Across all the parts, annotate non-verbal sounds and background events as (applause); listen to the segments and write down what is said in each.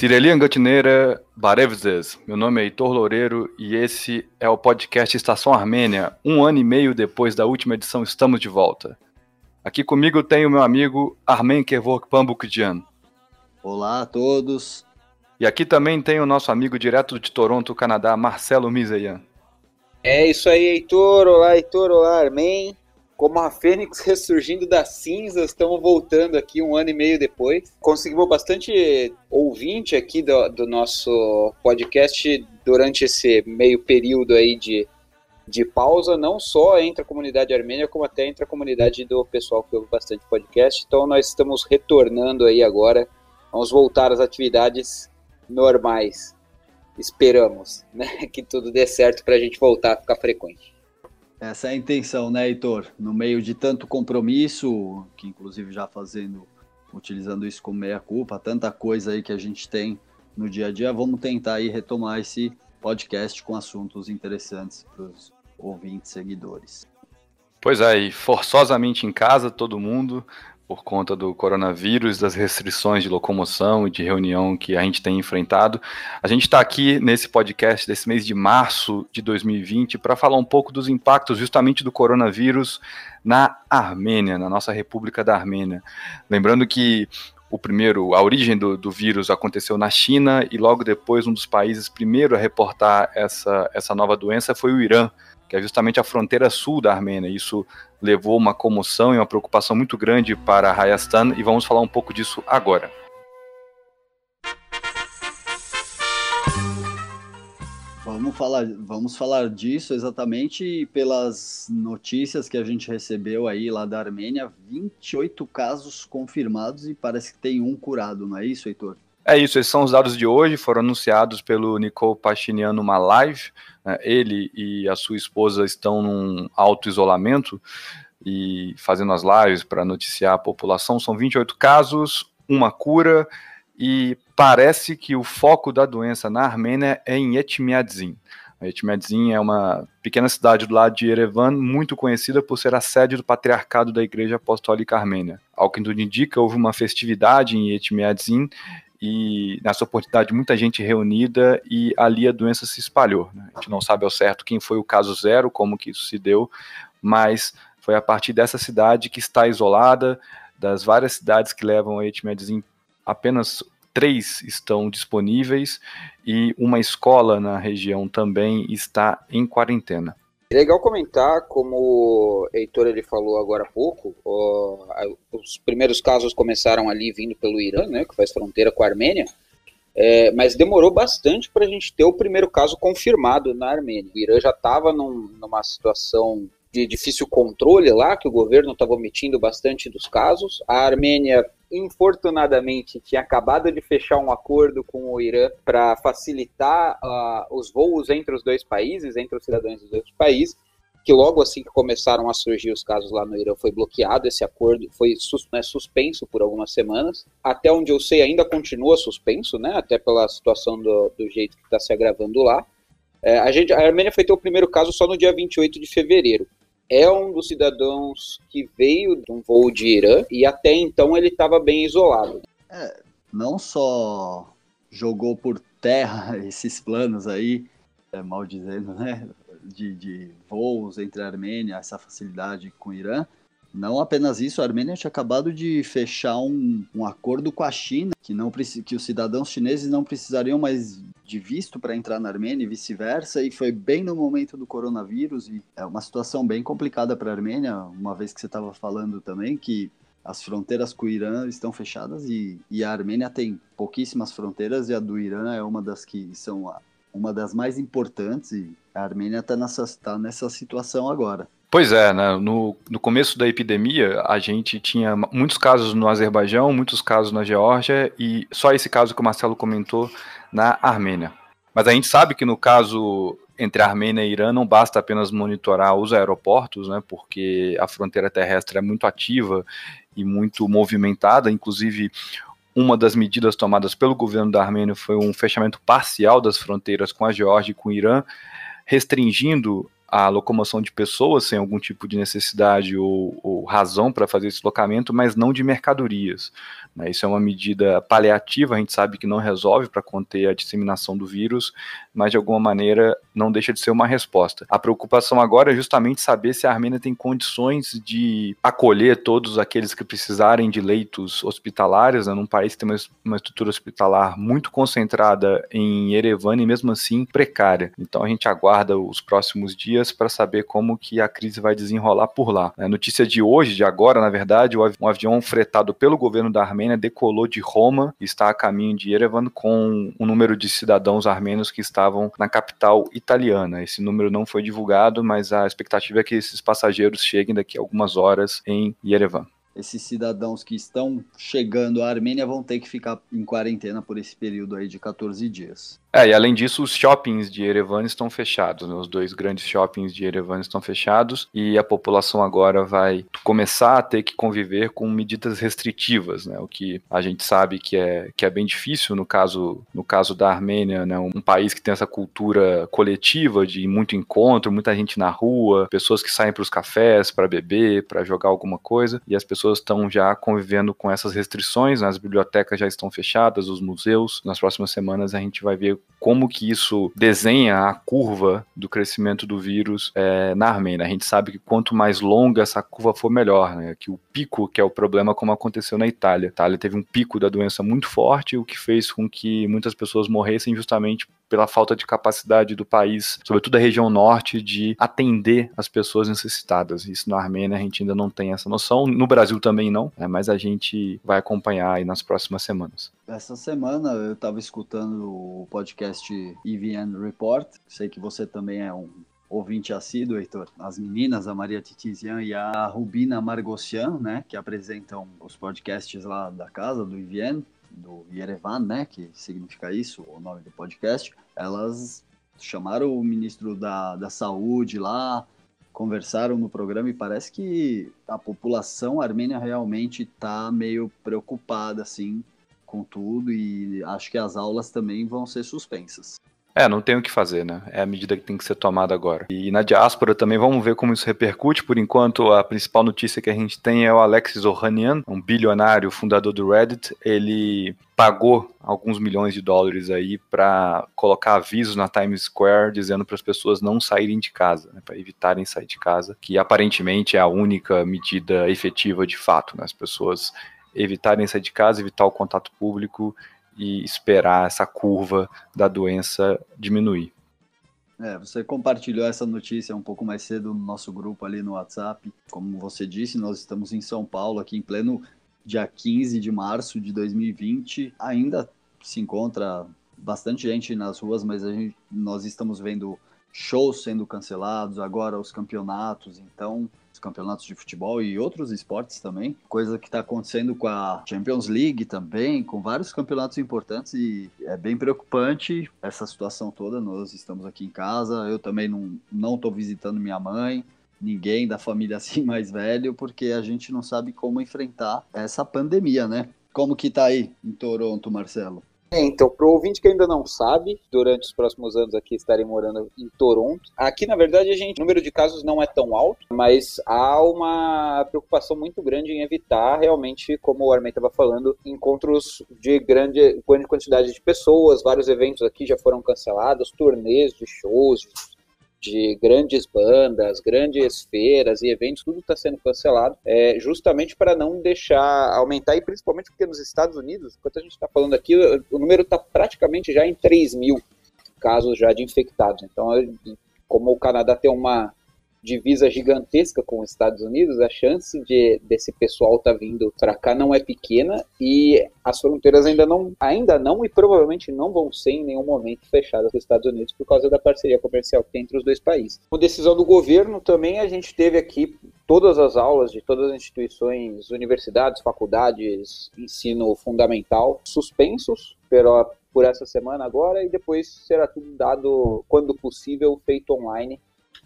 Cirelian Gatineira Barevzes, meu nome é Heitor Loureiro e esse é o podcast Estação Armênia. Um ano e meio depois da última edição, estamos de volta. Aqui comigo tem o meu amigo Armen Kervok Pambukjian. Olá a todos. E aqui também tem o nosso amigo direto de Toronto, Canadá, Marcelo Miseyan. É isso aí, Heitor. Olá, Heitor. Olá, Armen como a Fênix (laughs) ressurgindo das cinzas, estamos voltando aqui um ano e meio depois. Conseguimos bastante ouvinte aqui do, do nosso podcast durante esse meio período aí de, de pausa, não só entre a comunidade armênia, como até entre a comunidade do pessoal que ouve bastante podcast. Então nós estamos retornando aí agora, vamos voltar às atividades normais. Esperamos (laughs) né, que tudo dê certo para a gente voltar a ficar frequente. Essa é a intenção, né, Heitor? No meio de tanto compromisso, que inclusive já fazendo, utilizando isso como meia-culpa, tanta coisa aí que a gente tem no dia a dia, vamos tentar aí retomar esse podcast com assuntos interessantes para os ouvintes, seguidores. Pois é, forçosamente em casa, todo mundo, por conta do coronavírus, das restrições de locomoção e de reunião que a gente tem enfrentado. A gente está aqui nesse podcast desse mês de março de 2020 para falar um pouco dos impactos justamente do coronavírus na Armênia, na nossa República da Armênia. Lembrando que o primeiro, a origem do, do, vírus aconteceu na China e logo depois um dos países primeiro a reportar essa, essa nova doença foi o Irã, que é justamente a fronteira sul da Armênia. Isso levou uma comoção e uma preocupação muito grande para Hayastan e vamos falar um pouco disso agora. Vamos falar, vamos falar disso exatamente pelas notícias que a gente recebeu aí lá da Armênia. 28 casos confirmados e parece que tem um curado, não é isso, Heitor? É isso, esses são os dados de hoje, foram anunciados pelo Nicole Pachinian numa live. Né? Ele e a sua esposa estão num auto-isolamento e fazendo as lives para noticiar a população. São 28 casos, uma cura, e parece que o foco da doença na Armênia é em Etmiadzin. Etmiadzin é uma pequena cidade do lado de Yerevan, muito conhecida por ser a sede do patriarcado da Igreja Apostólica Armênia. Ao que tudo indica, houve uma festividade em Etmiadzin e nessa oportunidade muita gente reunida e ali a doença se espalhou. Né? A gente não sabe ao certo quem foi o caso zero, como que isso se deu, mas foi a partir dessa cidade que está isolada, das várias cidades que levam a Etmedzin, apenas três estão disponíveis e uma escola na região também está em quarentena. É legal comentar, como o Heitor ele falou agora há pouco, ó, os primeiros casos começaram ali vindo pelo Irã, né, que faz fronteira com a Armênia, é, mas demorou bastante para a gente ter o primeiro caso confirmado na Armênia. O Irã já estava num, numa situação de difícil controle lá, que o governo estava omitindo bastante dos casos. A Armênia infortunadamente, tinha acabado de fechar um acordo com o Irã para facilitar uh, os voos entre os dois países, entre os cidadãos dos dois países, que logo assim que começaram a surgir os casos lá no Irã foi bloqueado esse acordo, foi né, suspenso por algumas semanas. Até onde eu sei, ainda continua suspenso, né, até pela situação do, do jeito que está se agravando lá. É, a, gente, a Armênia foi ter o primeiro caso só no dia 28 de fevereiro é um dos cidadãos que veio de um voo de Irã e até então ele estava bem isolado. É, não só jogou por terra (laughs) esses planos aí, é, mal dizendo, né, de, de voos entre a Armênia, essa facilidade com o Irã, não apenas isso, a Armênia tinha acabado de fechar um, um acordo com a China, que, não, que os cidadãos chineses não precisariam mais de visto para entrar na Armênia e vice-versa, e foi bem no momento do coronavírus, e é uma situação bem complicada para a Armênia, uma vez que você estava falando também que as fronteiras com o Irã estão fechadas e, e, a Armênia tem pouquíssimas fronteiras e a do Irã é uma das que são uma das mais importantes e a Armênia está nessa, tá nessa situação agora. Pois é, né? no, no começo da epidemia, a gente tinha muitos casos no Azerbaijão, muitos casos na Geórgia e só esse caso que o Marcelo comentou na Armênia. Mas a gente sabe que no caso entre Armênia e Irã não basta apenas monitorar os aeroportos, né, porque a fronteira terrestre é muito ativa e muito movimentada, inclusive uma das medidas tomadas pelo governo da Armênia foi um fechamento parcial das fronteiras com a Geórgia e com o Irã, restringindo a locomoção de pessoas sem algum tipo de necessidade ou, ou razão para fazer esse deslocamento, mas não de mercadorias. Né? Isso é uma medida paliativa, a gente sabe que não resolve para conter a disseminação do vírus, mas de alguma maneira não deixa de ser uma resposta. A preocupação agora é justamente saber se a Armênia tem condições de acolher todos aqueles que precisarem de leitos hospitalares, né, num país que tem uma, uma estrutura hospitalar muito concentrada em Yerevan e mesmo assim precária. Então a gente aguarda os próximos dias para saber como que a crise vai desenrolar por lá. A notícia de hoje, de agora, na verdade, um avião fretado pelo governo da Armênia decolou de Roma e está a caminho de Yerevan com um número de cidadãos armênios que estavam na capital italiana. Esse número não foi divulgado, mas a expectativa é que esses passageiros cheguem daqui a algumas horas em Yerevan esses cidadãos que estão chegando à Armênia vão ter que ficar em quarentena por esse período aí de 14 dias. É, e além disso, os shoppings de Erevan estão fechados, né? os dois grandes shoppings de Erevan estão fechados e a população agora vai começar a ter que conviver com medidas restritivas, né? o que a gente sabe que é, que é bem difícil no caso, no caso da Armênia, né? um país que tem essa cultura coletiva de muito encontro, muita gente na rua, pessoas que saem para os cafés para beber, para jogar alguma coisa, e as pessoas estão já convivendo com essas restrições, né? as bibliotecas já estão fechadas, os museus, nas próximas semanas a gente vai ver como que isso desenha a curva do crescimento do vírus é, na Armênia. A gente sabe que quanto mais longa essa curva for, melhor, né? Que o pico, que é o problema, como aconteceu na Itália. A Itália teve um pico da doença muito forte, o que fez com que muitas pessoas morressem justamente pela falta de capacidade do país, sobretudo a região norte, de atender as pessoas necessitadas. Isso na Armênia a gente ainda não tem essa noção, no Brasil também não, né, mas a gente vai acompanhar aí nas próximas semanas. Essa semana eu estava escutando o podcast EVN Report, sei que você também é um ouvinte assíduo, Heitor, as meninas, a Maria Titizian e a Rubina Margossian, né, que apresentam os podcasts lá da casa, do IVN, do Yerevan, né, que significa isso, o nome do podcast, elas chamaram o ministro da, da Saúde lá, conversaram no programa e parece que a população armênia realmente está meio preocupada, assim, com tudo e acho que as aulas também vão ser suspensas. É, não tem o que fazer, né? É a medida que tem que ser tomada agora. E na diáspora também vamos ver como isso repercute. Por enquanto, a principal notícia que a gente tem é o Alexis Ohanian, um bilionário fundador do Reddit. Ele pagou alguns milhões de dólares aí para colocar avisos na Times Square dizendo para as pessoas não saírem de casa, né, para evitarem sair de casa, que aparentemente é a única medida efetiva de fato, né, as pessoas evitarem sair de casa, evitar o contato público e esperar essa curva da doença diminuir. É, você compartilhou essa notícia um pouco mais cedo no nosso grupo ali no WhatsApp. Como você disse, nós estamos em São Paulo, aqui em pleno dia 15 de março de 2020. Ainda se encontra bastante gente nas ruas, mas gente, nós estamos vendo shows sendo cancelados, agora os campeonatos, então campeonatos de futebol e outros esportes também. Coisa que está acontecendo com a Champions League também, com vários campeonatos importantes e é bem preocupante essa situação toda. Nós estamos aqui em casa, eu também não não estou visitando minha mãe, ninguém da família assim (laughs) mais velho, porque a gente não sabe como enfrentar essa pandemia, né? Como que tá aí em Toronto, Marcelo? É, então, para o ouvinte que ainda não sabe, durante os próximos anos aqui estarei morando em Toronto. Aqui, na verdade, a gente, o número de casos não é tão alto, mas há uma preocupação muito grande em evitar realmente, como o Armin estava falando, encontros de grande, grande quantidade de pessoas. Vários eventos aqui já foram cancelados, turnês de shows, de grandes bandas, grandes feiras e eventos, tudo está sendo cancelado, é, justamente para não deixar aumentar, e principalmente porque nos Estados Unidos, enquanto a gente está falando aqui, o número está praticamente já em 3 mil casos já de infectados. Então, como o Canadá tem uma divisa gigantesca com os Estados Unidos, a chance de desse pessoal tá vindo para cá não é pequena e as fronteiras ainda não, ainda não e provavelmente não vão ser em nenhum momento fechadas dos Estados Unidos por causa da parceria comercial que tem entre os dois países. Com decisão do governo também a gente teve aqui todas as aulas de todas as instituições, universidades, faculdades, ensino fundamental suspensos pela por essa semana agora e depois será tudo dado, quando possível, feito online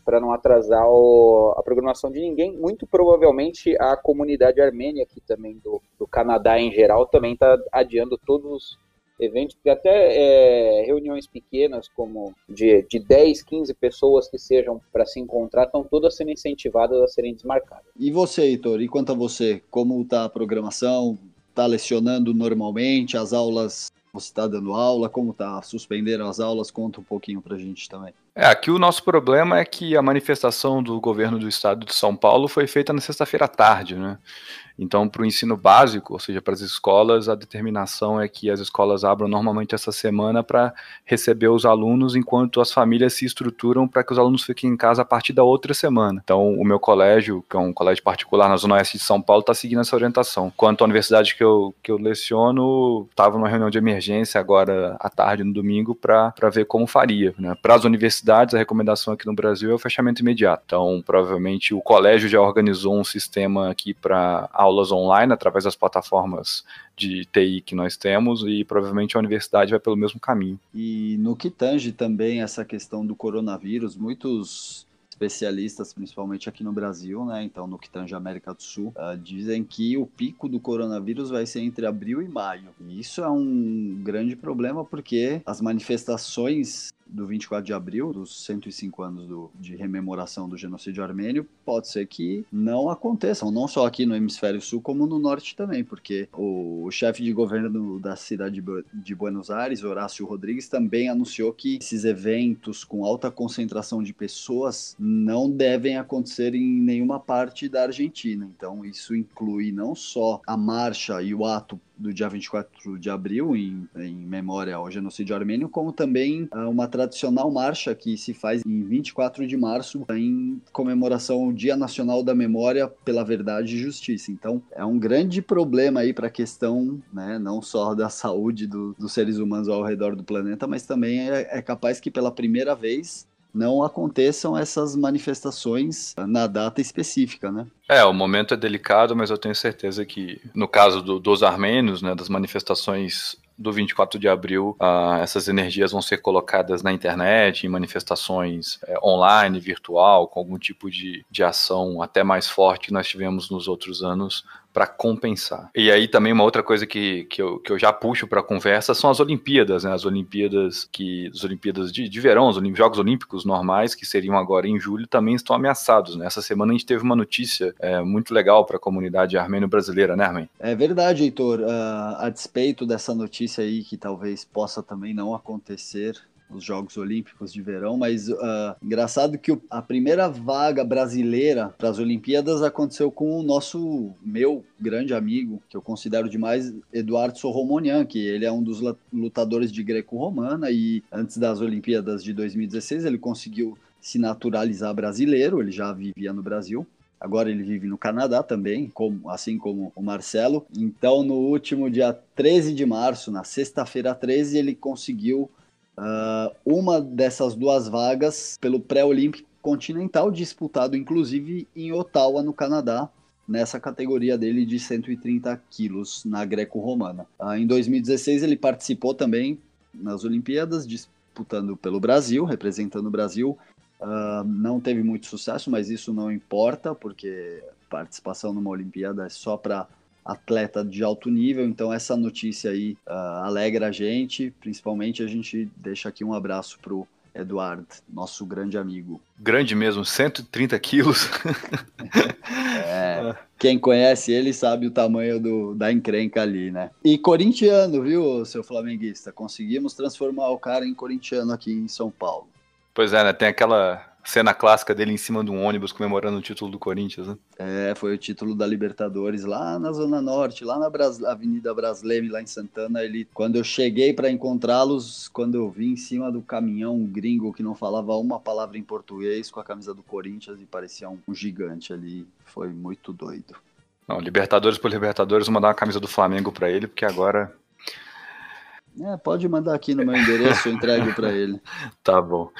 para não atrasar o, a programação de ninguém. Muito provavelmente a comunidade armênia aqui também do, do Canadá em geral também está adiando todos eventos, até é, reuniões pequenas, como de, de 10, 15 pessoas que sejam para se encontrar, estão todas sendo incentivadas a serem desmarcadas. E você, Heitor, e quanto a você, como está a programação? Está lecionando normalmente? As aulas, você está dando aula? Como está? Suspenderam as aulas? Conta um pouquinho para a gente também. É, aqui o nosso problema é que a manifestação do governo do estado de São Paulo foi feita na sexta-feira à tarde, né? Então, para o ensino básico, ou seja, para as escolas, a determinação é que as escolas abram normalmente essa semana para receber os alunos, enquanto as famílias se estruturam para que os alunos fiquem em casa a partir da outra semana. Então, o meu colégio, que é um colégio particular na Zona Oeste de São Paulo, está seguindo essa orientação. Quanto à universidade que eu, que eu leciono, estava numa reunião de emergência agora à tarde, no domingo, para ver como faria. Né? Para as universidades, a recomendação aqui no Brasil é o fechamento imediato. Então, provavelmente, o colégio já organizou um sistema aqui para aulas online através das plataformas de TI que nós temos e provavelmente a universidade vai pelo mesmo caminho. E no que tange também essa questão do coronavírus, muitos especialistas, principalmente aqui no Brasil, né? Então, no que tange América do Sul, uh, dizem que o pico do coronavírus vai ser entre abril e maio. E isso é um grande problema porque as manifestações do 24 de abril, dos 105 anos do, de rememoração do genocídio armênio, pode ser que não aconteçam, não só aqui no hemisfério sul, como no norte também, porque o, o chefe de governo da cidade de Buenos Aires, Horácio Rodrigues, também anunciou que esses eventos com alta concentração de pessoas não devem acontecer em nenhuma parte da Argentina. Então, isso inclui não só a marcha e o ato do dia 24 de abril, em, em memória ao genocídio armênio, como também uh, uma tradicional marcha que se faz em 24 de março, em comemoração ao Dia Nacional da Memória pela Verdade e Justiça. Então, é um grande problema aí para a questão, né, não só da saúde do, dos seres humanos ao redor do planeta, mas também é, é capaz que pela primeira vez não aconteçam essas manifestações na data específica, né? É, o momento é delicado, mas eu tenho certeza que, no caso do, dos armênios, né, das manifestações do 24 de abril, uh, essas energias vão ser colocadas na internet, em manifestações é, online, virtual, com algum tipo de, de ação até mais forte que nós tivemos nos outros anos para compensar. E aí também uma outra coisa que, que, eu, que eu já puxo para conversa são as Olimpíadas, né? As Olimpíadas que as Olimpíadas de, de verão, os Jogos Olímpicos normais que seriam agora em julho também estão ameaçados. Né? Essa semana a gente teve uma notícia é, muito legal para a comunidade armênio-brasileira, né, Armin? É verdade, Heitor. Uh, a despeito dessa notícia aí que talvez possa também não acontecer os Jogos Olímpicos de Verão, mas uh, engraçado que a primeira vaga brasileira para as Olimpíadas aconteceu com o nosso, meu grande amigo, que eu considero demais, Eduardo Sorromonian, que ele é um dos lutadores de greco-romana e antes das Olimpíadas de 2016 ele conseguiu se naturalizar brasileiro, ele já vivia no Brasil. Agora ele vive no Canadá também, como, assim como o Marcelo. Então, no último dia 13 de março, na sexta-feira 13, ele conseguiu Uh, uma dessas duas vagas pelo pré-olímpico continental, disputado inclusive em Ottawa, no Canadá, nessa categoria dele de 130 quilos na greco-romana. Uh, em 2016 ele participou também nas Olimpíadas, disputando pelo Brasil, representando o Brasil. Uh, não teve muito sucesso, mas isso não importa, porque participação numa Olimpíada é só para atleta de alto nível, então essa notícia aí uh, alegra a gente, principalmente a gente deixa aqui um abraço pro Eduardo, nosso grande amigo. Grande mesmo, 130 quilos. (laughs) é, quem conhece ele sabe o tamanho do, da encrenca ali, né? E corintiano, viu, seu flamenguista? Conseguimos transformar o cara em corintiano aqui em São Paulo. Pois é, né? Tem aquela cena clássica dele em cima de um ônibus comemorando o título do Corinthians, né? É, foi o título da Libertadores lá na Zona Norte, lá na Bras... Avenida Brasleme, lá em Santana. Ele, quando eu cheguei para encontrá-los, quando eu vi em cima do caminhão um gringo que não falava uma palavra em português com a camisa do Corinthians e parecia um, gigante ali, foi muito doido. Não, Libertadores por Libertadores, vou mandar uma camisa do Flamengo para ele, porque agora é, pode mandar aqui no meu endereço, eu entrego para ele. (laughs) Tá bom.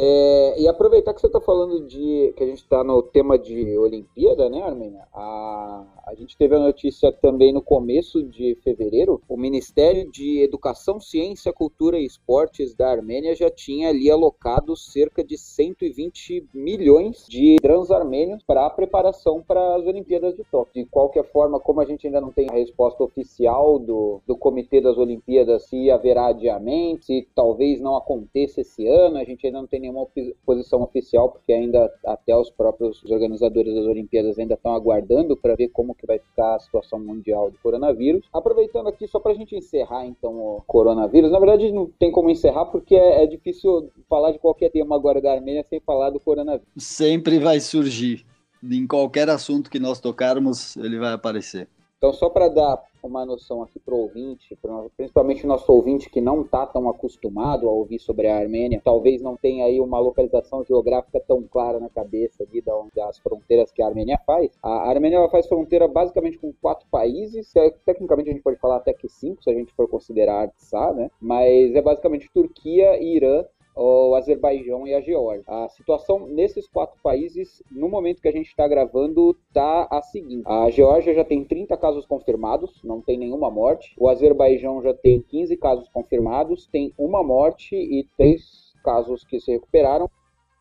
É, e aproveitar que você está falando de que a gente está no tema de Olimpíada, né, Armênia? A, a gente teve a notícia também no começo de fevereiro. O Ministério de Educação, Ciência, Cultura e Esportes da Armênia já tinha ali alocado cerca de 120 milhões de trans armênios para a preparação para as Olimpíadas de Tóquio. De qualquer forma, como a gente ainda não tem a resposta oficial do, do Comitê das Olimpíadas se haverá adiamento, se talvez não aconteça esse ano, a gente ainda não tem nenhuma posição oficial, porque ainda até os próprios organizadores das Olimpíadas ainda estão aguardando para ver como que vai ficar a situação mundial do coronavírus. Aproveitando aqui, só para a gente encerrar então o coronavírus, na verdade não tem como encerrar porque é, é difícil falar de qualquer tema agora da Armênia sem falar do coronavírus. Sempre vai surgir. Em qualquer assunto que nós tocarmos, ele vai aparecer. Então, só para dar uma noção aqui para o ouvinte, principalmente o nosso ouvinte que não está tão acostumado a ouvir sobre a Armênia, talvez não tenha aí uma localização geográfica tão clara na cabeça ali as fronteiras que a Armênia faz. A Armênia faz fronteira basicamente com quatro países, tecnicamente a gente pode falar até que cinco, se a gente for considerar Artsá, né? Mas é basicamente Turquia, Irã, o Azerbaijão e a Geórgia. A situação nesses quatro países, no momento que a gente está gravando, tá a seguinte: a Geórgia já tem 30 casos confirmados, não tem nenhuma morte. O Azerbaijão já tem 15 casos confirmados, tem uma morte e três casos que se recuperaram.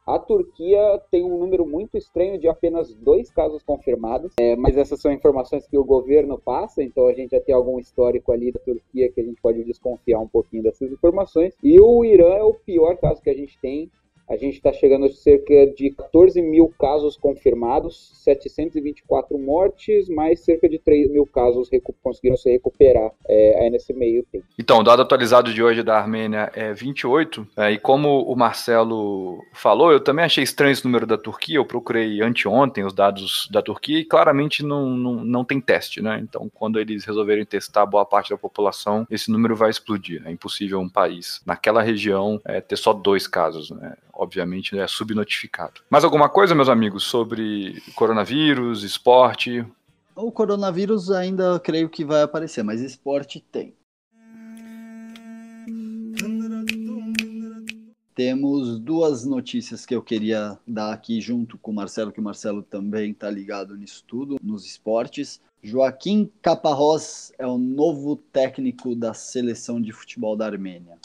A Turquia tem um número muito estranho de apenas dois casos confirmados, é, mas essas são informações que o governo passa, então a gente já tem algum histórico ali da Turquia que a gente pode desconfiar um pouquinho dessas informações. E o Irã é o pior caso que a gente tem, a gente está chegando a cerca de 14 mil casos confirmados, 724 mortes, mais cerca de 3 mil casos conseguiram se recuperar é, aí nesse meio tempo. Então, o dado atualizado de hoje da Armênia é 28, é, e como o Marcelo falou, eu também achei estranho esse número da Turquia, eu procurei anteontem os dados da Turquia e claramente não, não, não tem teste, né? Então, quando eles resolverem testar boa parte da população, esse número vai explodir. É impossível um país naquela região é, ter só dois casos, né? Obviamente, é subnotificado. Mais alguma coisa, meus amigos, sobre coronavírus, esporte? O coronavírus ainda creio que vai aparecer, mas esporte tem. Temos duas notícias que eu queria dar aqui junto com o Marcelo, que o Marcelo também está ligado nisso tudo, nos esportes. Joaquim Caparrós é o novo técnico da seleção de futebol da Armênia.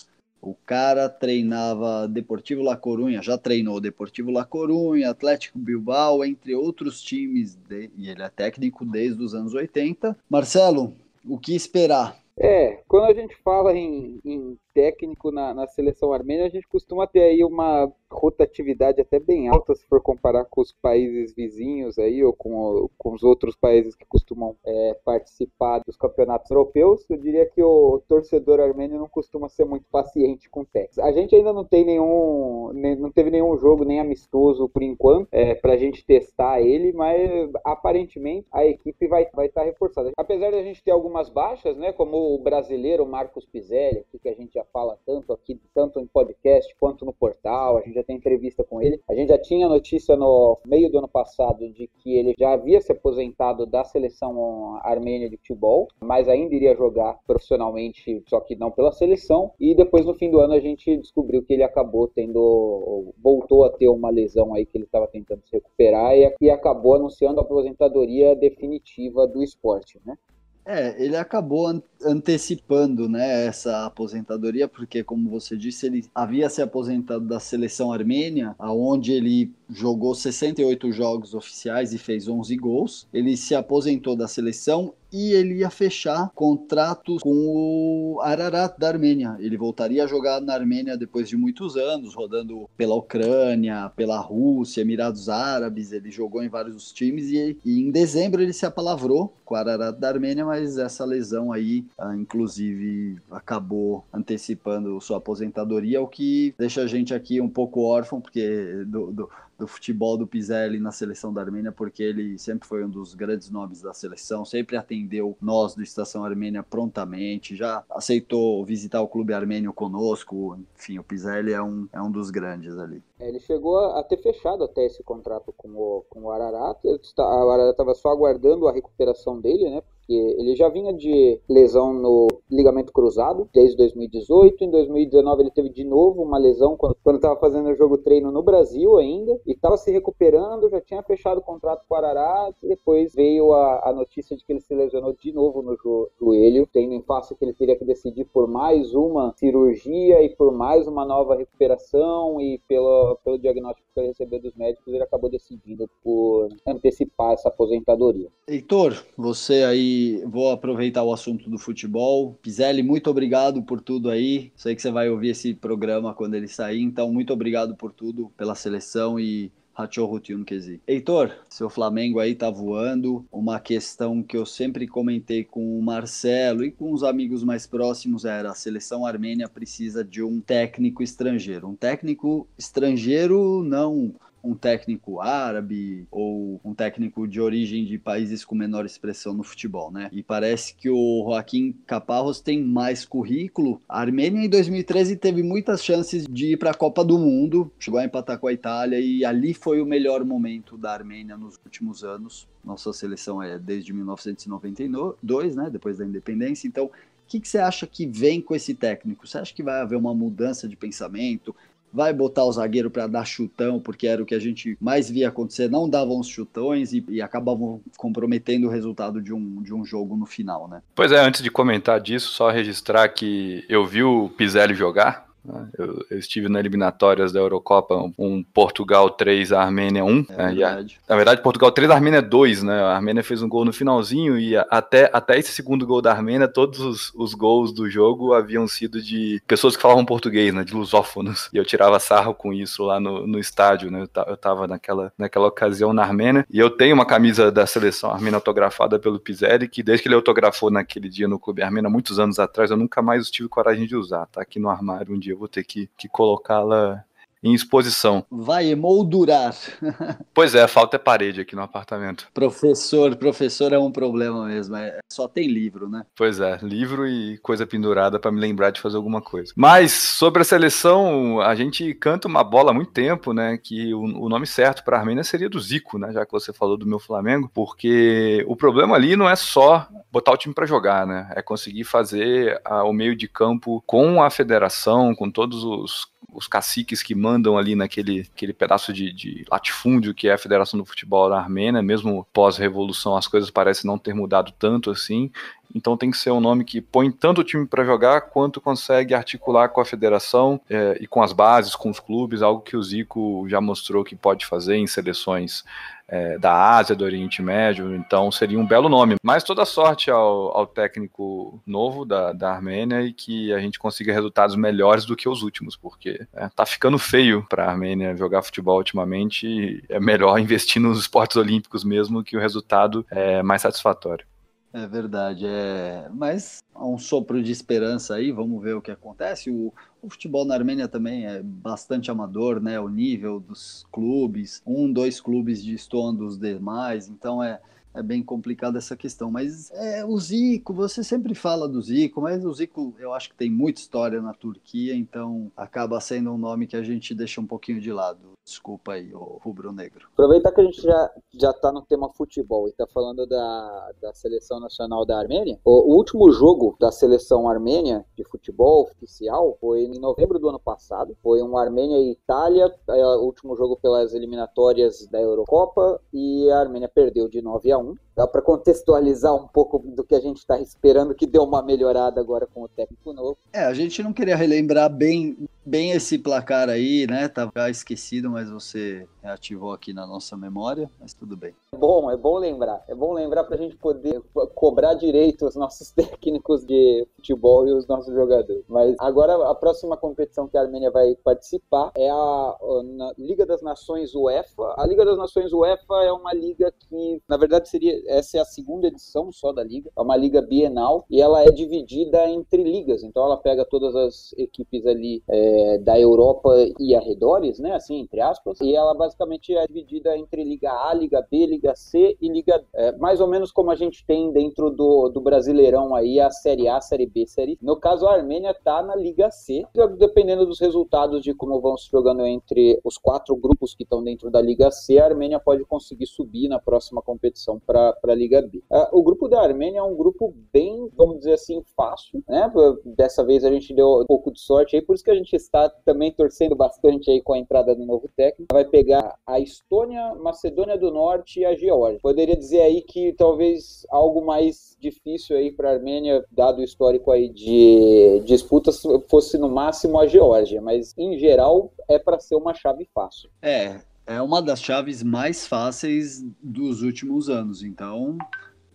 O cara treinava Deportivo La Corunha, já treinou Deportivo La Corunha, Atlético Bilbao, entre outros times, de, e ele é técnico desde os anos 80. Marcelo, o que esperar? É, quando a gente fala em, em técnico na, na, seleção armênia, a gente costuma ter aí uma rotatividade até bem alta se for comparar com os países vizinhos aí ou com, com os outros países que costumam é, participar dos campeonatos europeus. Eu diria que o torcedor armênio não costuma ser muito paciente com o técnico. A gente ainda não tem nenhum, nem, não teve nenhum jogo nem amistoso por enquanto é, para a gente testar ele, mas aparentemente a equipe vai vai estar tá reforçada. Apesar de a gente ter algumas baixas, né, como o brasileiro Marcos Pizelli, que a gente já fala tanto aqui, tanto em podcast quanto no portal, a gente já tem entrevista com ele. A gente já tinha notícia no meio do ano passado de que ele já havia se aposentado da seleção armênia de futebol, mas ainda iria jogar profissionalmente, só que não pela seleção. E depois no fim do ano a gente descobriu que ele acabou tendo, voltou a ter uma lesão aí que ele estava tentando se recuperar e, e acabou anunciando a aposentadoria definitiva do esporte, né? É, ele acabou antecipando né, essa aposentadoria, porque, como você disse, ele havia se aposentado da seleção armênia, onde ele jogou 68 jogos oficiais e fez 11 gols. Ele se aposentou da seleção e ele ia fechar contrato com o Ararat da Armênia. Ele voltaria a jogar na Armênia depois de muitos anos, rodando pela Ucrânia, pela Rússia, Emirados Árabes. Ele jogou em vários times e, e em dezembro ele se apalavrou com o Ararat da Armênia, mas essa lesão aí, ah, inclusive, acabou antecipando sua aposentadoria, o que deixa a gente aqui um pouco órfão, porque do, do do futebol do Pizelli na seleção da Armênia, porque ele sempre foi um dos grandes nomes da seleção, sempre atendeu nós do Estação Armênia prontamente, já aceitou visitar o clube armênio conosco, enfim, o Pizelli é um, é um dos grandes ali. É, ele chegou a ter fechado até esse contrato com o, com o Ararat, o Ararat estava só aguardando a recuperação dele, né, porque ele já vinha de lesão no ligamento cruzado desde 2018. Em 2019 ele teve de novo uma lesão quando estava fazendo o jogo treino no Brasil ainda e estava se recuperando, já tinha fechado o contrato com o Ararat. Depois veio a, a, notícia de que ele se lesionou de novo no jo joelho, tendo em face que ele teria que decidir por mais uma cirurgia e por mais uma nova recuperação e pelo, pelo diagnóstico que ele recebeu dos médicos, ele acabou decidindo por antecipar essa aposentadoria. Heitor, você aí, vou aproveitar o assunto do futebol. Piselli, muito obrigado por tudo aí. Sei que você vai ouvir esse programa quando ele sair, então muito obrigado por tudo, pela seleção e Cachorro tinha Heitor, seu Flamengo aí tá voando. Uma questão que eu sempre comentei com o Marcelo e com os amigos mais próximos era a seleção armênia precisa de um técnico estrangeiro. Um técnico estrangeiro não um técnico árabe ou um técnico de origem de países com menor expressão no futebol, né? E parece que o Joaquim Caparros tem mais currículo. A Armênia em 2013 teve muitas chances de ir para a Copa do Mundo, chegou a empatar com a Itália e ali foi o melhor momento da Armênia nos últimos anos. Nossa seleção é desde 1992, né? Depois da independência. Então, o que, que você acha que vem com esse técnico? Você acha que vai haver uma mudança de pensamento? Vai botar o zagueiro para dar chutão, porque era o que a gente mais via acontecer, não davam os chutões e, e, acabavam comprometendo o resultado de um, de um jogo no final, né? Pois é, antes de comentar disso, só registrar que eu vi o Pizelli jogar? Eu, eu, estive na eliminatórias da Eurocopa, um Portugal 3, a Armênia 1. É né? verdade. A, na verdade, Portugal 3, a Armênia 2, né? A Armênia fez um gol no finalzinho e até, até esse segundo gol da Armênia, todos os, os gols do jogo haviam sido de pessoas que falavam português, né? De lusófonos. E eu tirava sarro com isso lá no, no estádio, né? Eu, tava naquela, naquela ocasião na Armênia. E eu tenho uma camisa da seleção armênia autografada pelo Pizelli, que desde que ele autografou naquele dia no Clube Armênia, muitos anos atrás, eu nunca mais tive coragem de usar. Tá aqui no armário um dia eu vou ter que, que colocá-la em exposição. Vai emoldurar. (laughs) pois é, falta é parede aqui no apartamento. Professor, professor é um problema mesmo. É, só tem livro, né? Pois é, livro e coisa pendurada para me lembrar de fazer alguma coisa. Mas sobre a seleção, a gente canta uma bola há muito tempo, né? Que o, o nome certo para a Armênia seria do Zico, né? Já que você falou do meu Flamengo, porque o problema ali não é só botar o time para jogar, né? É conseguir fazer a, o meio de campo com a federação, com todos os os caciques que mandam ali naquele aquele pedaço de, de, latifúndio que é a Federação do Futebol da Armênia, mesmo pós-revolução as coisas parecem não ter mudado tanto assim. Então tem que ser um nome que põe tanto o time para jogar quanto consegue articular com a federação é, e com as bases, com os clubes, algo que o Zico já mostrou que pode fazer em seleções é, da Ásia, do Oriente Médio, então seria um belo nome. Mas toda sorte ao, ao técnico novo da, da Armênia e que a gente consiga resultados melhores do que os últimos, porque é, tá ficando feio para a Armênia jogar futebol ultimamente. É melhor (laughs) investir nos esportes olímpicos mesmo, que o resultado é mais satisfatório. É verdade, é. Mas há um sopro de esperança aí, vamos ver o que acontece. O, o, futebol na Armênia também é bastante amador, né? O nível dos clubes, um, dois clubes destoando dos demais, então é, é bem complicado essa questão. Mas é, o Zico, você sempre fala do Zico, mas o Zico eu acho que tem muita história na Turquia, então acaba sendo um nome que a gente deixa um pouquinho de lado. Desculpa aí, o rubro-negro. Aproveitar que a gente já, já tá no tema futebol e tá falando da, da seleção nacional da Armênia. O, o último jogo da seleção armênia de futebol oficial foi em novembro do ano passado. Foi um Armênia e Itália, é, o último jogo pelas eliminatórias da Eurocopa e a Armênia perdeu de 9 a 1. um Dá para contextualizar um pouco do que a gente está esperando, que deu uma melhorada agora com o técnico novo. É, a gente não queria relembrar bem, bem esse placar aí, né? Tava esquecido, mas você ativou aqui na nossa memória, mas tudo bem. É bom, é bom lembrar. É bom lembrar para a gente poder cobrar direito os nossos (laughs) técnicos de futebol e os nossos jogadores. Mas agora a próxima competição que a Armênia vai participar é a, a Liga das Nações UEFA. A Liga das Nações UEFA é uma liga que, na verdade, seria essa é a segunda edição só da liga. É uma liga bienal e ela é dividida entre ligas. Então ela pega todas as equipes ali é, da Europa e arredores, né, assim, entre aspas, e ela basicamente é dividida entre Liga A, Liga B, Liga C e Liga é, mais ou menos como a gente tem dentro do, do Brasileirão aí a Série A, Série B, Série No caso, a Armênia está na Liga C, dependendo dos resultados de como vão se jogando entre os quatro grupos que estão dentro da Liga C, a Armênia pode conseguir subir na próxima competição para a Liga B. Uh, o grupo da Armênia é um grupo bem, vamos dizer assim, fácil, né? Dessa vez a gente deu um pouco de sorte aí, por isso que a gente está também torcendo bastante aí com a entrada do novo técnico. Vai pegar a Estônia, Macedônia do Norte e a Geórgia. Poderia dizer aí que talvez algo mais difícil aí para a Armênia, dado o histórico aí de disputas, fosse no máximo a Geórgia, mas em geral é para ser uma chave fácil. É, é uma das chaves mais fáceis dos últimos anos, então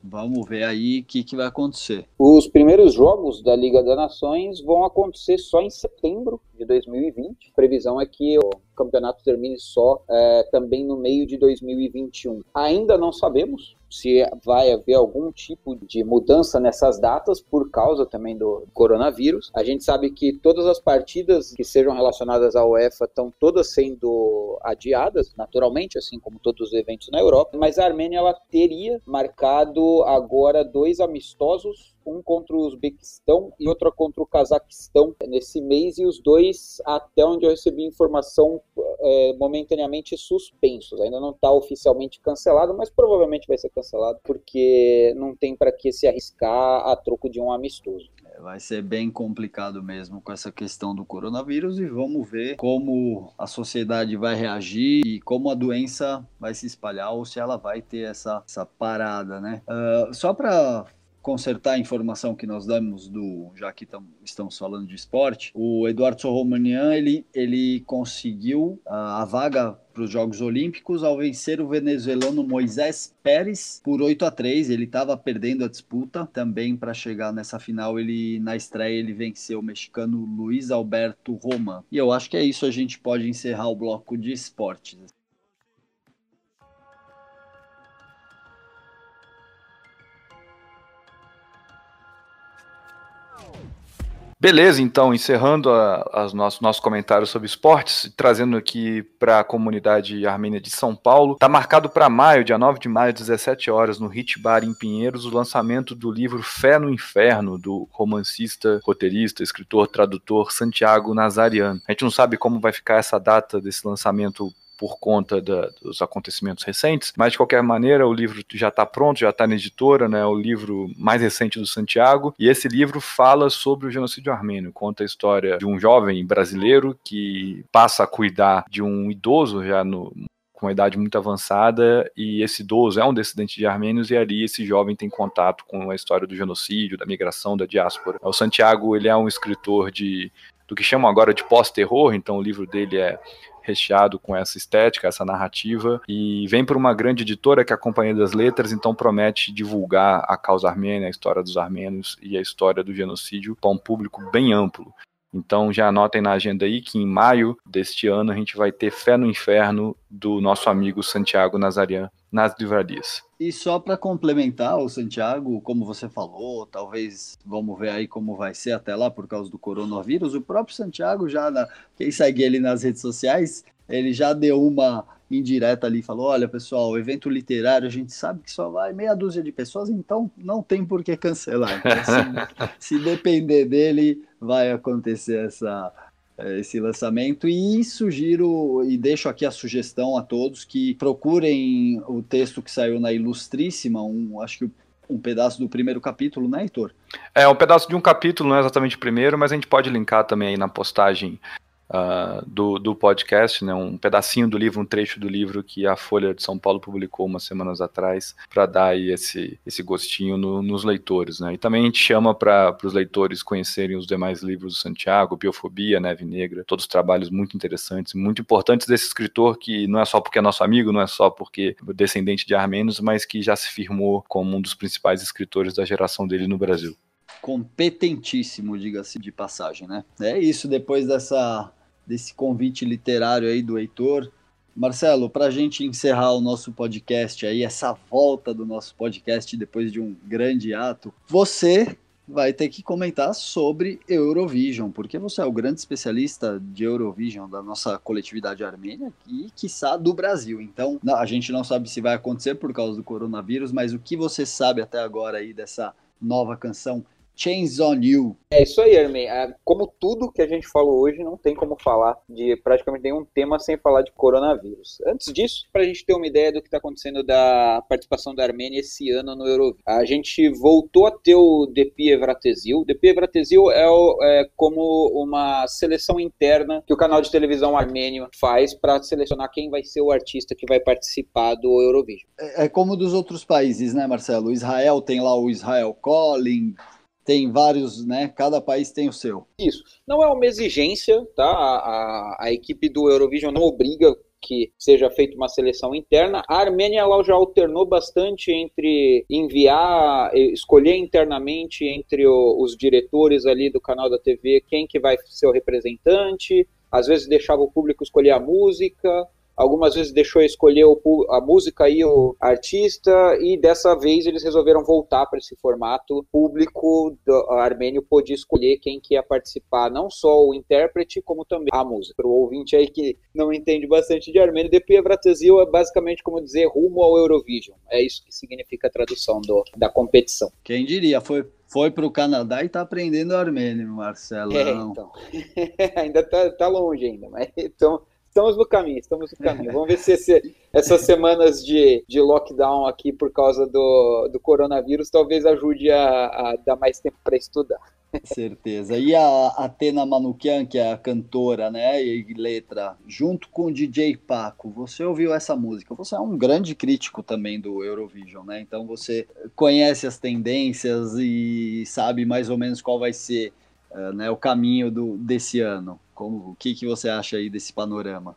Vamos ver aí o que, que, vai acontecer. Os primeiros jogos da Liga das Nações vão acontecer só em setembro de 2020. A previsão é que o campeonato termine só é, também no meio de 2021. Ainda não sabemos se vai haver algum tipo de mudança nessas datas por causa também do coronavírus. A gente sabe que todas as partidas que sejam relacionadas à UEFA estão todas sendo adiadas, naturalmente, assim como todos os eventos na Europa, mas a Armênia ela teria marcado agora dois amistosos um contra o Uzbequistão e outro contra o Cazaquistão nesse mês, e os dois, até onde eu recebi informação, é, momentaneamente suspensos. Ainda não está oficialmente cancelado, mas provavelmente vai ser cancelado, porque não tem para que se arriscar a troco de um amistoso é, vai ser bem complicado mesmo com essa questão do coronavírus e vamos ver como a sociedade vai reagir e como a doença vai se espalhar ou se ela vai ter essa, essa parada, né? Uh, só para consertar a informação que nós damos do, já que tam, estamos falando de esporte, o Eduardo Sorromanian, ele, ele conseguiu a, a vaga para os Jogos Olímpicos ao vencer o venezuelano Moisés Pérez por 8 a 3. Ele estava perdendo a disputa também para chegar nessa final. Ele na estreia ele venceu o mexicano Luiz Alberto Roman. E eu acho que é isso. A gente pode encerrar o bloco de esportes. Beleza, então, encerrando os nossos, nossos comentários sobre esportes, trazendo aqui para a comunidade armênia de São Paulo. Está marcado para maio, dia 9 de maio, 17 horas, no Hit Bar em Pinheiros, o lançamento do livro Fé no Inferno, do romancista, roteirista, escritor, tradutor Santiago Nazarian. A gente não sabe como vai ficar essa data desse lançamento por conta da, dos acontecimentos recentes, mas de qualquer maneira o livro já está pronto, já está na editora, né, o livro mais recente do Santiago, e esse livro fala sobre o genocídio armênio, conta a história de um jovem brasileiro que passa a cuidar de um idoso já no, com uma idade muito avançada, e esse idoso é um descendente de armênios, e ali esse jovem tem contato com a história do genocídio, da migração, da diáspora. O Santiago, ele é um escritor de do que chamam agora de pós-terror, então o livro dele é recheado com essa estética, essa narrativa, e vem por uma grande editora que é a Companhia das Letras, então promete divulgar a causa armênia, a história dos armênios e a história do genocídio para um público bem amplo. Então já anotem na agenda aí que em maio deste ano a gente vai ter Fé no Inferno do nosso amigo Santiago Nazarian nas livrarias. E só para complementar o Santiago, como você falou, talvez vamos ver aí como vai ser até lá por causa do coronavírus. O próprio Santiago já, na, quem segue ele nas redes sociais, ele já deu uma indireta ali, falou: olha pessoal, evento literário a gente sabe que só vai meia dúzia de pessoas, então não tem por que cancelar. Então, se, (laughs) se depender dele, vai acontecer essa é, esse lançamento e sugiro e deixo aqui a sugestão a todos que procurem o texto que saiu na Ilustríssima, um, acho que um pedaço do primeiro capítulo, né, Heitor? É, um pedaço de um capítulo, não é exatamente o primeiro, mas a gente pode linkar também aí na postagem uh, do, do podcast, né, um pedacinho do livro, um trecho do livro que a Folha de São Paulo publicou umas semanas atrás, para dar aí esse, esse gostinho no, nos leitores. Né? E também a gente chama para os leitores conhecerem os demais livros do Santiago, Biofobia, Neve Negra, todos trabalhos muito interessantes, muito importantes desse escritor que não é só porque é nosso amigo, não é só porque é descendente de armênios, mas que já se firmou como um dos principais escritores da geração dele no Brasil competentíssimo, diga-se de passagem, né? É isso, depois dessa desse convite literário aí do Heitor. Marcelo, para a gente encerrar o nosso podcast aí, essa volta do nosso podcast depois de um grande ato, você vai ter que comentar sobre Eurovision, porque você é o grande especialista de Eurovision da nossa coletividade armênia e, quiçá, do Brasil. Então, a gente não sabe se vai acontecer por causa do coronavírus, mas o que você sabe até agora aí dessa nova canção Chains on You. É isso aí, Armin. É, como tudo que a gente falou hoje, não tem como falar de praticamente nenhum tema sem falar de coronavírus. Antes disso, para a gente ter uma ideia do que está acontecendo da participação da Armênia esse ano no Eurovision, a gente voltou a ter o Depi Evratesil. O Depi Evratesil é, é como uma seleção interna que o canal de televisão armênio faz para selecionar quem vai ser o artista que vai participar do Eurovision. É, é como dos outros países, né, Marcelo? Israel tem lá o Israel Calling, tem vários, né? Cada país tem o seu. Isso. Não é uma exigência, tá? A, a, a equipe do Eurovision não obriga que seja feita uma seleção interna. A Armênia ela já alternou bastante entre enviar, escolher internamente entre o, os diretores ali do canal da TV quem que vai ser o representante. Às vezes deixava o público escolher a música, algumas vezes deixou escolher o, a música e o artista, e dessa vez eles resolveram voltar para esse formato público do, armênio podia escolher quem que ia participar, não só o intérprete, como também a música. Para o ouvinte aí que não entende bastante de armênio, Depi Evratezil é basicamente como dizer rumo ao Eurovision. É isso que significa a tradução do, da competição. Quem diria, foi foi para o Canadá e está aprendendo armênio, Marcelo. É, então. (laughs) ainda está tá longe ainda, mas então estamos no caminho, estamos no caminho. Vamos ver se esse, essas semanas de, de lockdown aqui por causa do, do coronavírus talvez ajude a, a dar mais tempo para estudar. Certeza. E a Atena Manukian, que é a cantora, né, e letra, junto com o DJ Paco, você ouviu essa música? Você é um grande crítico também do Eurovision, né? Então você conhece as tendências e sabe mais ou menos qual vai ser uh, né, o caminho do, desse ano. Como, o que, que você acha aí desse panorama?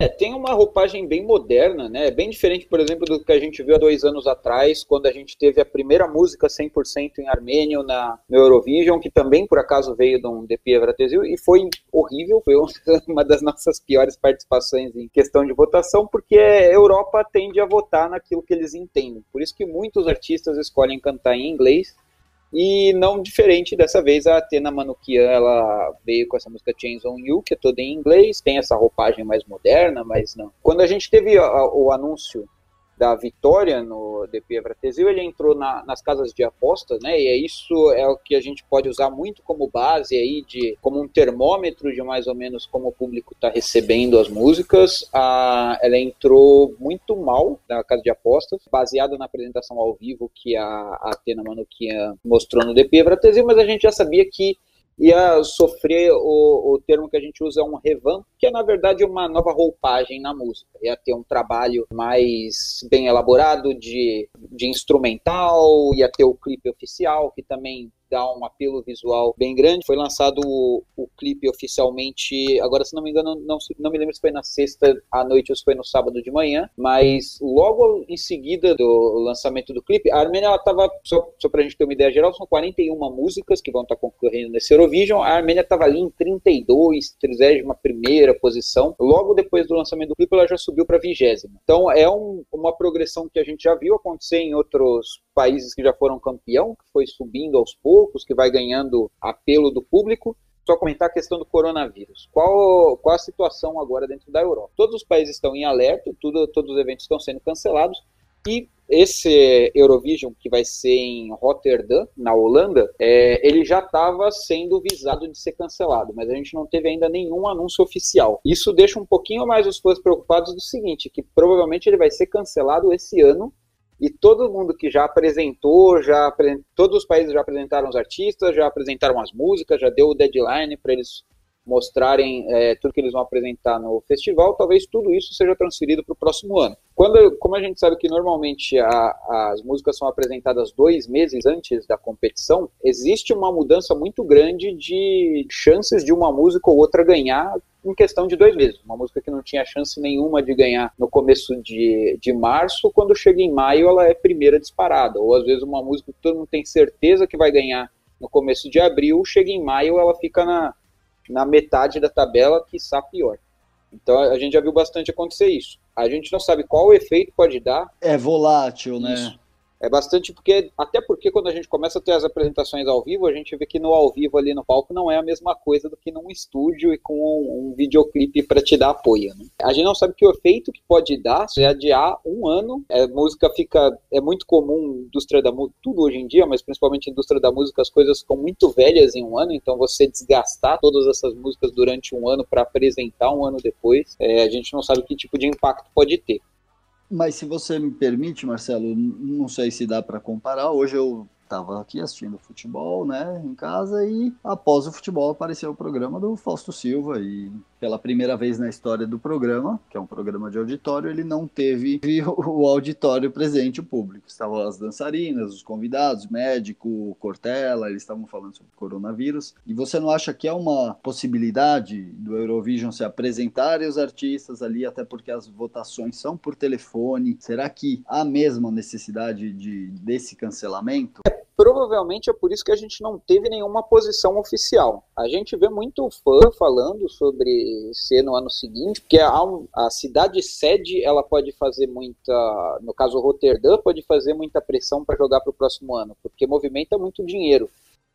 É, tem uma roupagem bem moderna, né? Bem diferente, por exemplo, do que a gente viu há dois anos atrás, quando a gente teve a primeira música 100% em armênio na Eurovision, que também por acaso veio de um DP Evratesil e foi horrível, foi (laughs) uma das nossas piores participações em questão de votação, porque a Europa tende a votar naquilo que eles entendem. Por isso que muitos artistas escolhem cantar em inglês e não diferente dessa vez, a Atena Manukian, ela veio com essa música Chains on You, que é toda em inglês, tem essa roupagem mais moderna, mas não. Quando a gente teve o anúncio da vitória no DP Evratesil, ele entrou na, nas casas de apostas, né? E é isso é o que a gente pode usar muito como base aí de como um termômetro de mais ou menos como o público está recebendo as músicas. Ela entrou muito mal na casa de apostas, baseada na apresentação ao vivo que a, a Atena Manukian mostrou no DP Evratesil, mas a gente já sabia que ia sofrer o, o termo que a gente usa um revamp, que é na verdade uma nova roupagem na música. Ia ter um trabalho mais bem elaborado de, de instrumental, ia ter o clipe oficial, que também dá um apelo visual bem grande. Foi lançado o, o clipe oficialmente, agora se não me engano, não, não me lembro se foi na sexta à noite ou se foi no sábado de manhã, mas logo em seguida do lançamento do clipe, a Armênia estava, só, só para a gente ter uma ideia geral, são 41 músicas que vão estar tá concorrendo nesse Eurovision. A Armênia estava ali em 32, 31 primeira posição. Logo depois do lançamento do clipe, ela já subiu para 20. Então é um, uma progressão que a gente já viu acontecer em outros países que já foram campeão, que foi subindo aos poucos, que vai ganhando apelo do público. Só comentar a questão do coronavírus. Qual, qual a situação agora dentro da Europa? Todos os países estão em alerta, tudo, todos os eventos estão sendo cancelados e esse Eurovision, que vai ser em Rotterdam, na Holanda, é, ele já estava sendo visado de ser cancelado, mas a gente não teve ainda nenhum anúncio oficial. Isso deixa um pouquinho mais os fãs preocupados do seguinte, que provavelmente ele vai ser cancelado esse ano e todo mundo que já apresentou, já todos os países já apresentaram os artistas, já apresentaram as músicas, já deu o deadline para eles mostrarem é, tudo que eles vão apresentar no festival, talvez tudo isso seja transferido para o próximo ano. Quando, como a gente sabe que normalmente a, as músicas são apresentadas dois meses antes da competição, existe uma mudança muito grande de chances de uma música ou outra ganhar em questão de dois meses. Uma música que não tinha chance nenhuma de ganhar no começo de, de março, quando chega em maio ela é primeira disparada. Ou às vezes uma música que todo mundo tem certeza que vai ganhar no começo de abril, chega em maio ela fica na, na metade da tabela, que está pior. Então a gente já viu bastante acontecer isso. A gente não sabe qual efeito pode dar. É volátil, né? Isso. É bastante porque, até porque quando a gente começa a ter as apresentações ao vivo, a gente vê que no ao vivo ali no palco não é a mesma coisa do que num estúdio e com um, um videoclipe para te dar apoio. Né? A gente não sabe que o efeito que pode dar se adiar um ano. É, música fica. É muito comum, indústria da música, tudo hoje em dia, mas principalmente indústria da música, as coisas ficam muito velhas em um ano, então você desgastar todas essas músicas durante um ano para apresentar um ano depois, é, a gente não sabe que tipo de impacto pode ter. Mas se você me permite, Marcelo, não sei se dá para comparar. Hoje eu estava aqui assistindo futebol, né, em casa e após o futebol apareceu o programa do Fausto Silva e pela primeira vez na história do programa, que é um programa de auditório, ele não teve (laughs) o auditório presente, o público. Estavam as dançarinas, os convidados, médico, Cortella, eles estavam falando sobre coronavírus. E você não acha que é uma possibilidade do Eurovision se apresentar e os artistas ali, até porque as votações são por telefone? Será que há mesmo necessidade de, desse cancelamento? Provavelmente é por isso que a gente não teve nenhuma posição oficial. A gente vê muito fã falando sobre ser no ano seguinte, porque a, a cidade sede ela pode fazer muita, no caso Roterdã, pode fazer muita pressão para jogar para o próximo ano, porque movimenta muito dinheiro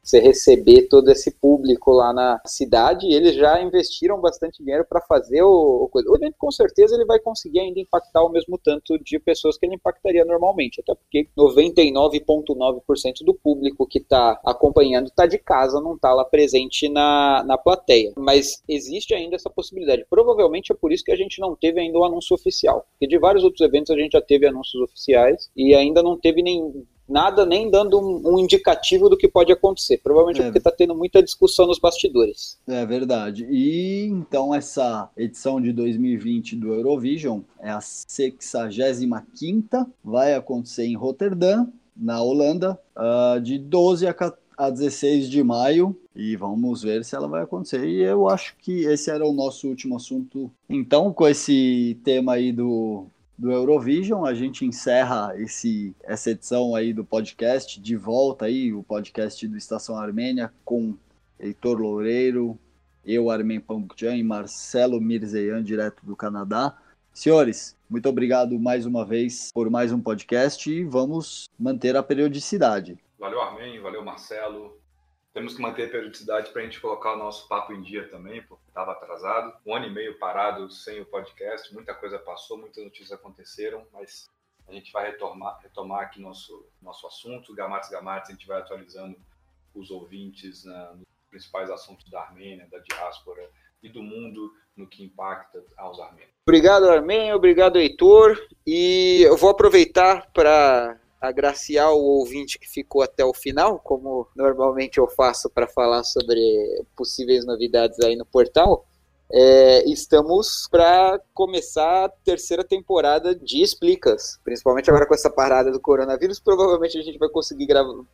você receber todo esse público lá na cidade, eles já investiram bastante dinheiro para fazer o, o coisa. O evento com certeza ele vai conseguir ainda impactar o mesmo tanto de pessoas que ele impactaria normalmente, até porque 99,9% do público que está acompanhando está de casa, não está lá presente na, na plateia. Mas existe ainda essa possibilidade. Provavelmente é por isso que a gente não teve ainda o um anúncio oficial, porque de vários outros eventos a gente já teve anúncios oficiais e ainda não teve nem nada nem dando um, um, indicativo do que pode acontecer. Provavelmente é. porque está tendo muita discussão nos bastidores. É verdade. E então essa edição de 2020 do Eurovision é a 65 vai acontecer em Roterdã, na Holanda, uh, de 12 a, a 16 de maio. E vamos ver se ela vai acontecer. E eu acho que esse era o nosso último assunto. Então, com esse tema aí do do Eurovision. A gente encerra esse, essa edição aí do podcast, de volta aí, o podcast do Estação Armênia, com Heitor Loureiro, eu, Armen Pamukjan e Marcelo Mirzeyan, direto do Canadá. Senhores, muito obrigado mais uma vez por mais um podcast e vamos manter a periodicidade. Valeu, Armen, valeu, Marcelo. Temos que manter a periodicidade para a gente colocar o nosso papo em dia também, porque estava atrasado. Um ano e meio parado sem o podcast, muita coisa passou, muitas notícias aconteceram, mas a gente vai retomar, retomar aqui nosso, nosso assunto. Gamates Gamates, a gente vai atualizando os ouvintes né, nos principais assuntos da Armênia, da diáspora e do mundo no que impacta aos armênios. Obrigado, Armênia, obrigado, Heitor. E eu vou aproveitar para agraciar o ouvinte que ficou até o final, como normalmente eu faço para falar sobre possíveis novidades aí no portal. É, estamos para começar a terceira temporada de Explicas, principalmente agora com essa parada do coronavírus. Provavelmente a gente vai conseguir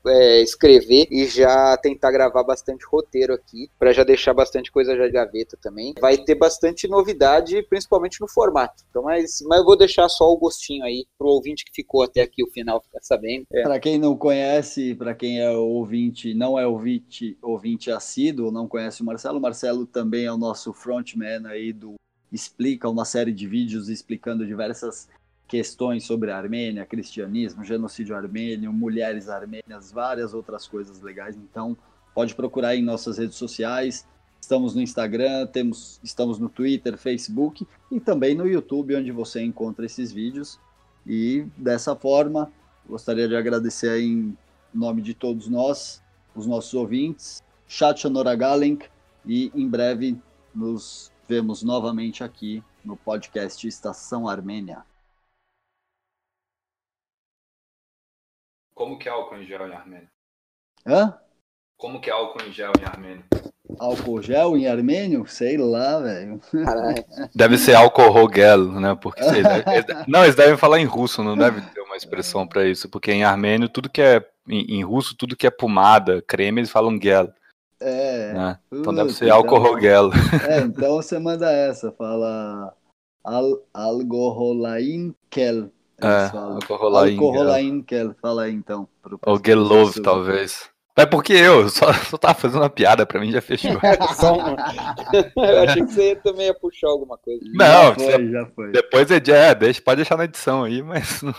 é, escrever e já tentar gravar bastante roteiro aqui, para já deixar bastante coisa já de gaveta também. Vai ter bastante novidade, principalmente no formato. Então, mas, mas eu vou deixar só o gostinho aí pro ouvinte que ficou até aqui o final ficar sabendo. É. Para quem não conhece, para quem é ouvinte, não é ouvinte, ouvinte assíduo, não conhece o Marcelo, o Marcelo também é o nosso front Frontman aí do explica uma série de vídeos explicando diversas questões sobre a Armênia, cristianismo, genocídio armênio, mulheres armênias, várias outras coisas legais. Então, pode procurar em nossas redes sociais. Estamos no Instagram, temos, estamos no Twitter, Facebook e também no YouTube, onde você encontra esses vídeos. E dessa forma, gostaria de agradecer em nome de todos nós, os nossos ouvintes, Chat Honoragalink, e em breve nos vemos novamente aqui no podcast Estação Armênia. Como que é álcool em gel em armênio? Hã? Como que é álcool em gel em armênio? Álcool gel em armênio? Sei lá, velho. Deve ser álcool rogel, né? Porque eles devem, (laughs) não, eles devem falar em russo, não deve ter uma expressão para isso, porque em armênio tudo que é em, em, russo tudo que é pomada, creme, eles falam gel. É. Né? Então deve ser álcool então, rogel. É, então você manda essa, fala al, algoholain kel. É, alcoholain kel. Fala aí então. Ou gelov, talvez. É porque eu só, só tava fazendo uma piada, pra mim já fechou. (laughs) (laughs) eu achei que você também ia puxar alguma coisa. Não, já foi, já foi. Depois é, é, deixa, pode deixar na edição aí, mas. (laughs)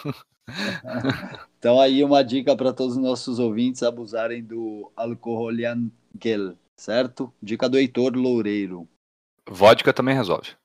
Então aí uma dica para todos os nossos ouvintes abusarem do Alcoholian Gel, certo? Dica do Heitor Loureiro. Vodka também resolve.